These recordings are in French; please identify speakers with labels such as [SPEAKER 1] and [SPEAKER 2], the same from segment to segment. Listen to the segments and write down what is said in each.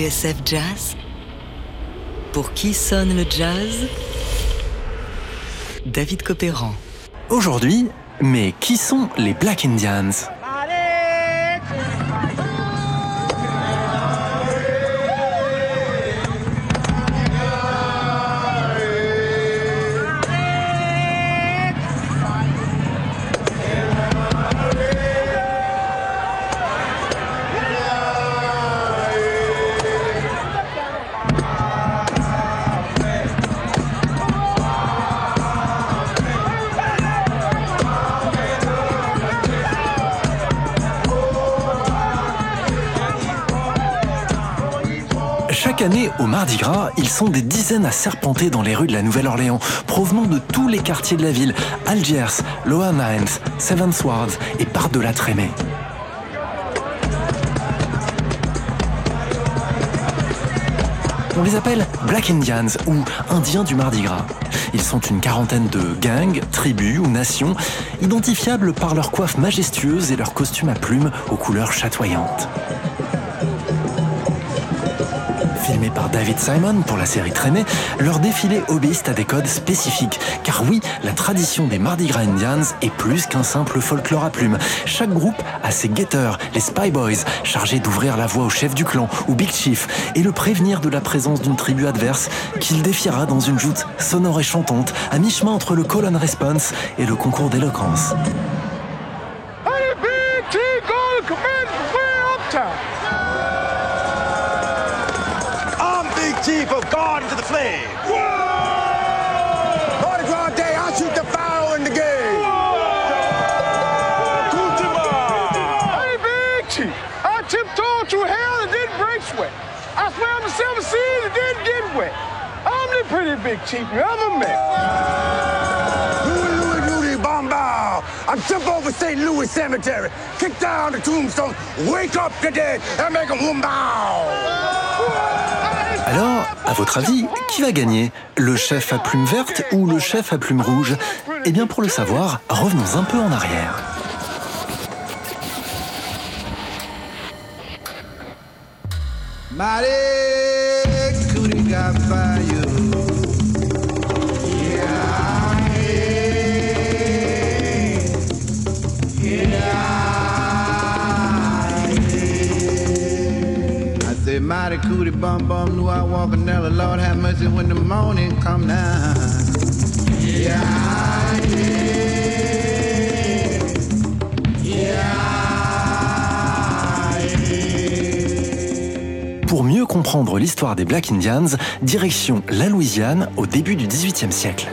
[SPEAKER 1] TSF Jazz. Pour qui sonne le jazz? David Copéran.
[SPEAKER 2] Aujourd'hui, mais qui sont les Black Indians? Chaque année, au Mardi Gras, ils sont des dizaines à serpenter dans les rues de la Nouvelle-Orléans, provenant de tous les quartiers de la ville, Algiers, Lower Mines, Seven Swords et par-delà Trémé. On les appelle Black Indians ou Indiens du Mardi Gras. Ils sont une quarantaine de gangs, tribus ou nations, identifiables par leur coiffe majestueuse et leurs costumes à plumes aux couleurs chatoyantes. Filmé par David Simon pour la série Traînée, leur défilé obéissent à des codes spécifiques. Car oui, la tradition des Mardi Gras Indians est plus qu'un simple folklore à plumes. Chaque groupe a ses guetteurs, les Spy Boys, chargés d'ouvrir la voie au chef du clan ou Big Chief et le prévenir de la présence d'une tribu adverse qu'il défiera dans une joute sonore et chantante, à mi-chemin entre le call and response et le concours d'éloquence.
[SPEAKER 3] I'm Chief of Garden to the Flame. Mardi Gras Day, I shoot the foul in the game.
[SPEAKER 4] Honey Big T, I tiptoed through hell and didn't break sweat. I swam the seven seas and didn't get wet. I'm the pretty big chief you ever met.
[SPEAKER 3] Louie, Louie, Louie, bombao. I jump over St. Louis Cemetery, kick down the tombstone, wake up the dead, and make them wumbow.
[SPEAKER 2] Alors, à votre avis, qui va gagner? Le chef à plumes vertes ou le chef à plumes rouges Eh bien, pour le savoir, revenons un peu en arrière. Pour mieux comprendre l'histoire des Black Indians, direction la Louisiane au début du XVIIIe siècle.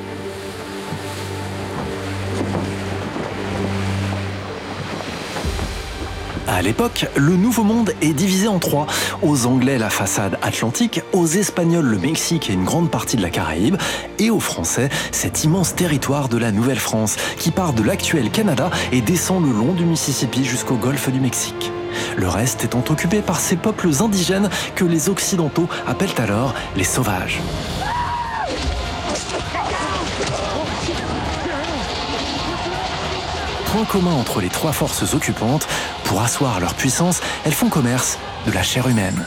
[SPEAKER 2] À l'époque, le Nouveau Monde est divisé en trois. Aux Anglais, la façade atlantique, aux Espagnols, le Mexique et une grande partie de la Caraïbe, et aux Français, cet immense territoire de la Nouvelle-France, qui part de l'actuel Canada et descend le long du Mississippi jusqu'au golfe du Mexique. Le reste étant occupé par ces peuples indigènes que les Occidentaux appellent alors les sauvages. Point commun entre les trois forces occupantes, pour asseoir leur puissance, elles font commerce de la chair humaine.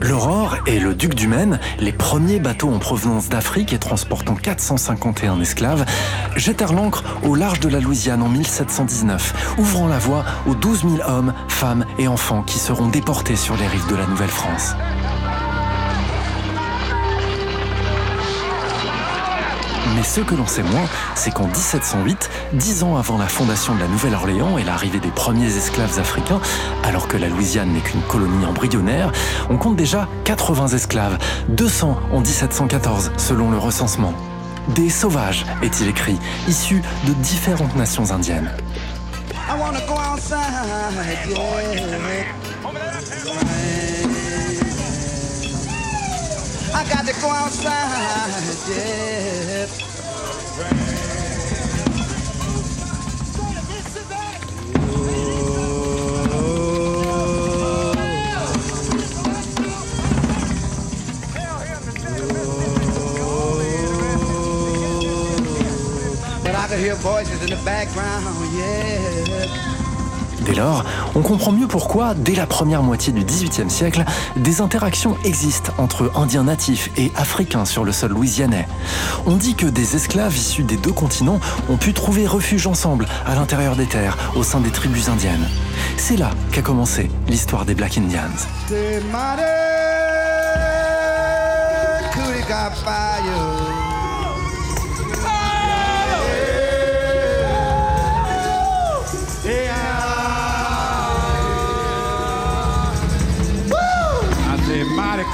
[SPEAKER 2] L'Aurore et le Duc du Maine, les premiers bateaux en provenance d'Afrique et transportant 451 esclaves, jettèrent l'ancre au large de la Louisiane en 1719, ouvrant la voie aux 12 000 hommes, femmes et enfants qui seront déportés sur les rives de la Nouvelle-France. Mais ce que l'on sait moins, c'est qu'en 1708, dix ans avant la fondation de la Nouvelle-Orléans et l'arrivée des premiers esclaves africains, alors que la Louisiane n'est qu'une colonie embryonnaire, on compte déjà 80 esclaves, 200 en 1714 selon le recensement. Des sauvages, est-il écrit, issus de différentes nations indiennes.
[SPEAKER 5] I got to go outside, yeah. But I could hear voices in the background,
[SPEAKER 2] on comprend mieux pourquoi, dès la première moitié du XVIIIe siècle, des interactions existent entre Indiens natifs et Africains sur le sol louisianais. On dit que des esclaves issus des deux continents ont pu trouver refuge ensemble à l'intérieur des terres, au sein des tribus indiennes. C'est là qu'a commencé l'histoire des Black Indians.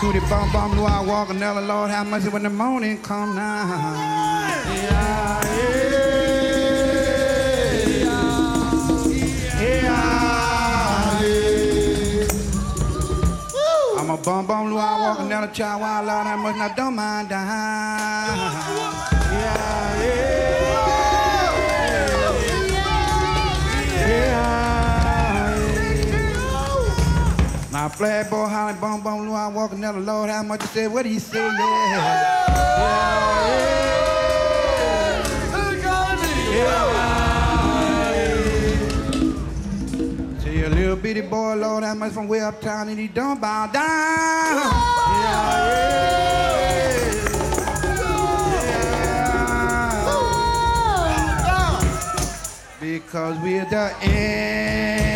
[SPEAKER 5] Cootie bum bum blue I walk another Lord have mercy when the morning come now. Yeah, yeah, yeah, I'm a bum bum blue I walk another child wild Lord have mercy I don't mind dying. Yeah. Flag boy hollering, bum bum, blue, I'm walking down the Lord, how much you say? What do you say? Yeah. Yeah, yeah. See a little bitty boy, Lord, how much from way uptown, and he don't bow down. Yeah, yeah. Because we're the engine.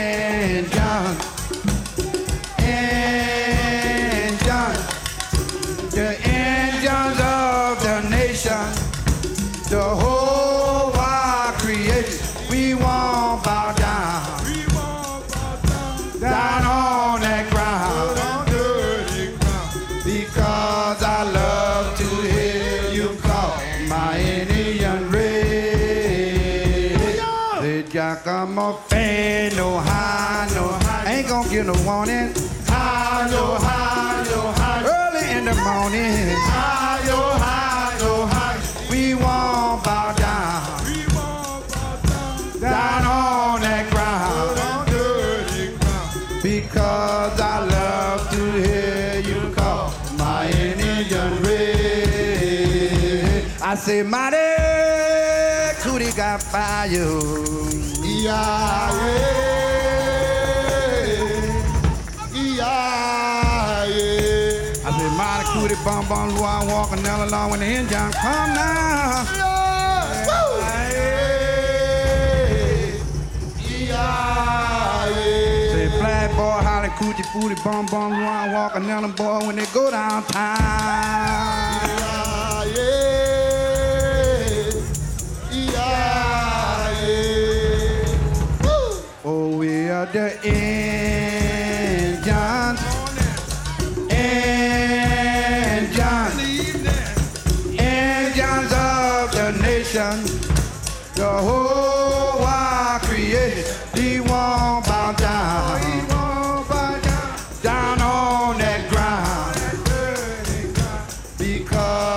[SPEAKER 5] Giacomo fan, no high, no high, ain't gonna get no warning. High, no high, no high Early in the morning. High, oh, high, oh, high. We won't bow down. We won't bow down. Down on that ground. On dirty ground. Because I love to hear you call my Indian red. I say, mighty cootie got fire. Yeah, yeah. with it, bum bum, I walk another along when the engine come now. Yeah. Woo. Say black boy, holly coochie booty, bum bum, I walk another boy when they go downtown.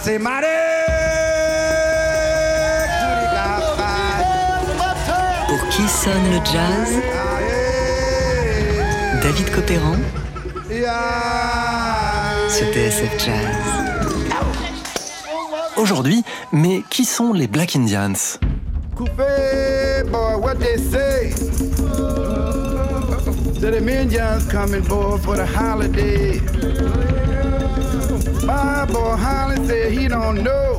[SPEAKER 5] say, mighty.
[SPEAKER 1] Pour qui sonne le jazz? David Copéran sur TSF Jazz.
[SPEAKER 2] Aujourd'hui, mais qui sont les Black Indians?
[SPEAKER 5] Coupé, boy, what they say? That the Indians coming, boy, for the holiday. My boy Holly said he don't know.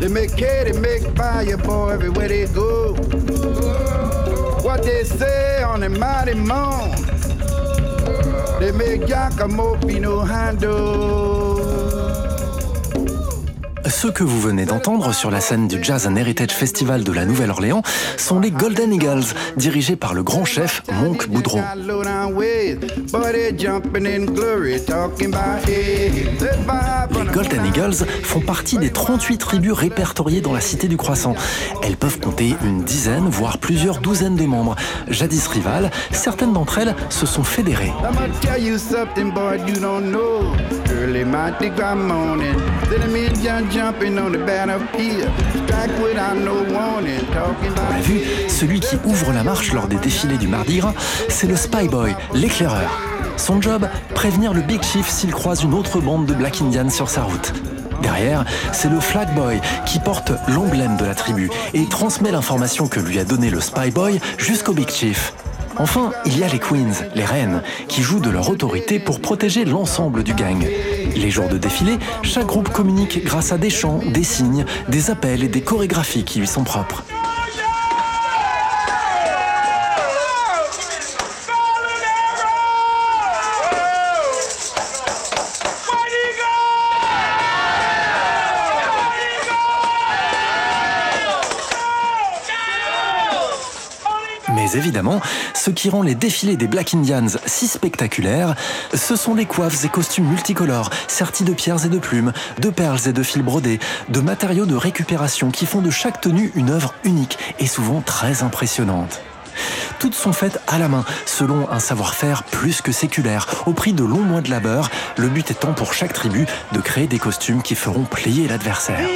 [SPEAKER 5] They make Katie make fire, boy, everywhere they go. What they say on the mighty moon. They make Giacomo Pino handle.
[SPEAKER 2] Ceux que vous venez d'entendre sur la scène du Jazz and Heritage Festival de la Nouvelle-Orléans sont les Golden Eagles, dirigés par le grand chef Monk Boudreau. Les Golden Eagles font partie des 38 tribus répertoriées dans la Cité du Croissant. Elles peuvent compter une dizaine, voire plusieurs douzaines de membres. Jadis rivales, certaines d'entre elles se sont fédérées. On l'a vu, celui qui ouvre la marche lors des défilés du Mardi Gras, c'est le Spy Boy, l'éclaireur. Son job, prévenir le Big Chief s'il croise une autre bande de Black Indians sur sa route. Derrière, c'est le Flag Boy qui porte l'emblème de la tribu et transmet l'information que lui a donnée le Spy Boy jusqu'au Big Chief. Enfin, il y a les Queens, les reines, qui jouent de leur autorité pour protéger l'ensemble du gang. Les jours de défilé, chaque groupe communique grâce à des chants, des signes, des appels et des chorégraphies qui lui sont propres. Évidemment, ce qui rend les défilés des Black Indians si spectaculaires, ce sont les coiffes et costumes multicolores, sertis de pierres et de plumes, de perles et de fils brodés, de matériaux de récupération qui font de chaque tenue une œuvre unique et souvent très impressionnante. Toutes sont faites à la main, selon un savoir-faire plus que séculaire, au prix de longs mois de labeur, le but étant pour chaque tribu de créer des costumes qui feront plier l'adversaire.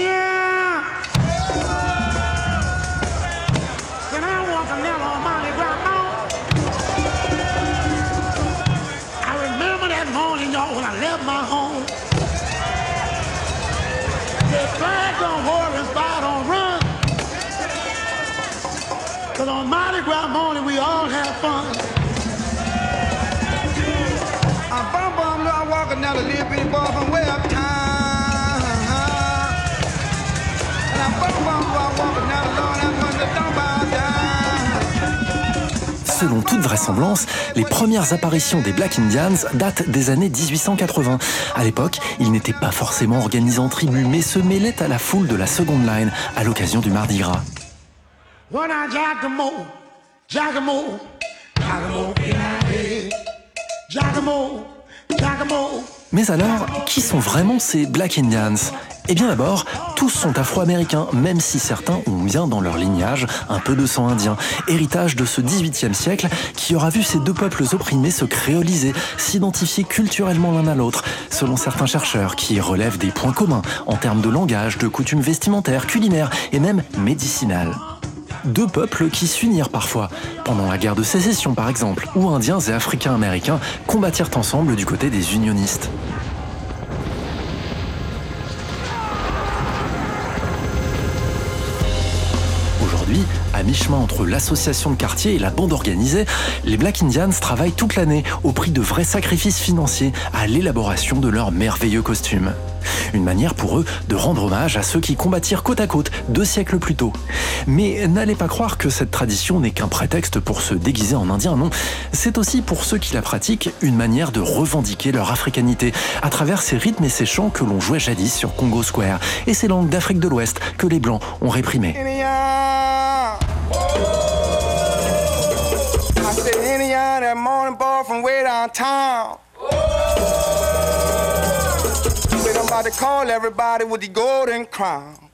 [SPEAKER 2] Selon toute vraisemblance, les premières apparitions des Black Indians datent des années 1880. À l'époque, ils n'étaient pas forcément organisés en tribus, mais se mêlaient à la foule de la seconde line à l'occasion du Mardi Gras. Mais alors, qui sont vraiment ces Black Indians? Eh bien d'abord, tous sont afro-américains, même si certains ont bien dans leur lignage un peu de sang indien, héritage de ce 18e siècle qui aura vu ces deux peuples opprimés se créoliser, s'identifier culturellement l'un à l'autre, selon certains chercheurs qui relèvent des points communs en termes de langage, de coutumes vestimentaires, culinaires et même médicinales deux peuples qui s'unirent parfois, pendant la guerre de sécession par exemple, où Indiens et Africains américains combattirent ensemble du côté des unionistes. Aujourd'hui, à mi-chemin entre l'association de quartier et la bande organisée, les Black Indians travaillent toute l'année au prix de vrais sacrifices financiers à l'élaboration de leurs merveilleux costumes. Une manière pour eux de rendre hommage à ceux qui combattirent côte à côte deux siècles plus tôt. Mais n'allez pas croire que cette tradition n'est qu'un prétexte pour se déguiser en indien, non. C'est aussi pour ceux qui la pratiquent une manière de revendiquer leur africanité à travers ces rythmes et ces chants que l'on jouait jadis sur Congo Square et ces langues d'Afrique de l'Ouest que les Blancs ont réprimées. About to call everybody with the golden crown.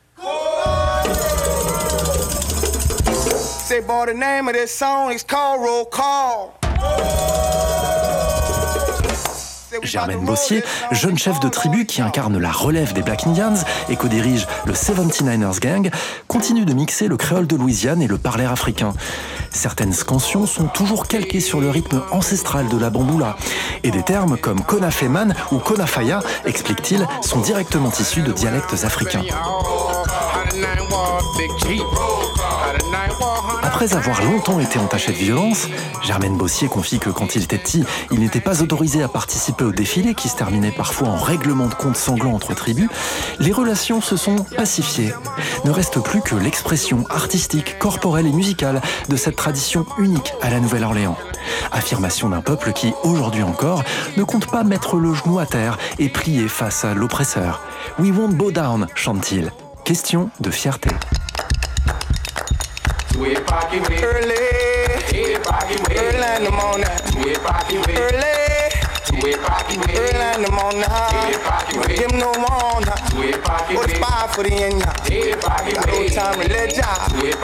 [SPEAKER 2] Say, boy, the name of this song is called Roll Call. Germaine Bossier, jeune chef de tribu qui incarne la relève des Black Indians et co-dirige le 79ers Gang, continue de mixer le créole de Louisiane et le parler africain. Certaines scansions sont toujours calquées sur le rythme ancestral de la bamboula. Et des termes comme konafeman ou konafaya, explique-t-il, sont directement issus de dialectes africains. Après avoir longtemps été entaché de violence, Germaine Bossier confie que quand il était petit, il n'était pas autorisé à participer au défilé qui se terminait parfois en règlement de compte sanglant entre tribus, les relations se sont pacifiées. Ne reste plus que l'expression artistique, corporelle et musicale de cette tradition unique à la Nouvelle-Orléans. Affirmation d'un peuple qui, aujourd'hui encore, ne compte pas mettre le genou à terre et prier face à l'oppresseur. We won't bow down, chante-t-il. Question de fierté.
[SPEAKER 6] Early in the morning, give him no warning. Put a spy for the end, got no time to let job. If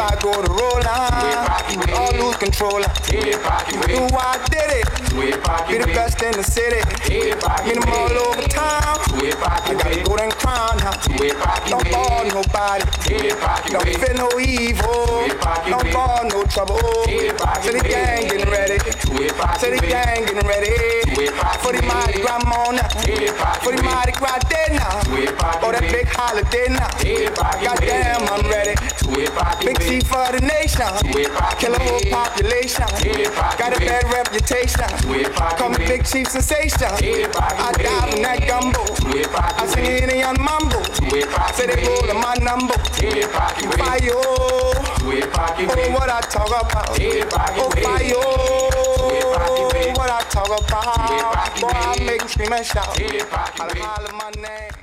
[SPEAKER 6] I go to roll on, all lose control. Do why I did it. Be the best in the city. Meet them all over town. I gotta go and huh? Don't fall nobody. Don't feel no evil. Don't fall no trouble. Say the gang getting ready. Say the gang getting ready. For the Mardi Gras morning. For the Mardi Gras. Oh, that big holiday now. Goddamn, I'm ready. Big chief for the nation. Kill a whole population. Got a bad reputation. Call me Big Chief Sensation. I dive in that gumbo. I sing it in young mumble. Say they roll my number. Fire. Oh, what I talk about. Oh, fire. What I talk about. Boy, I make scream and shout. Holla, holla my name.